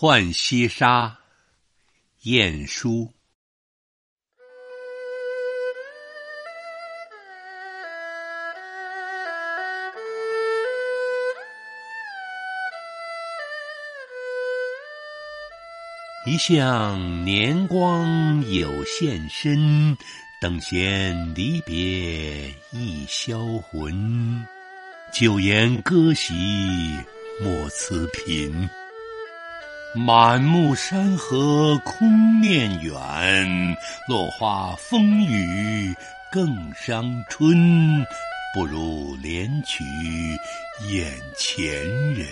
浣溪沙，晏殊。一向年光有限身，等闲离别易销魂。久言歌席莫辞频。满目山河空念远，落花风雨更伤春。不如怜取眼前人。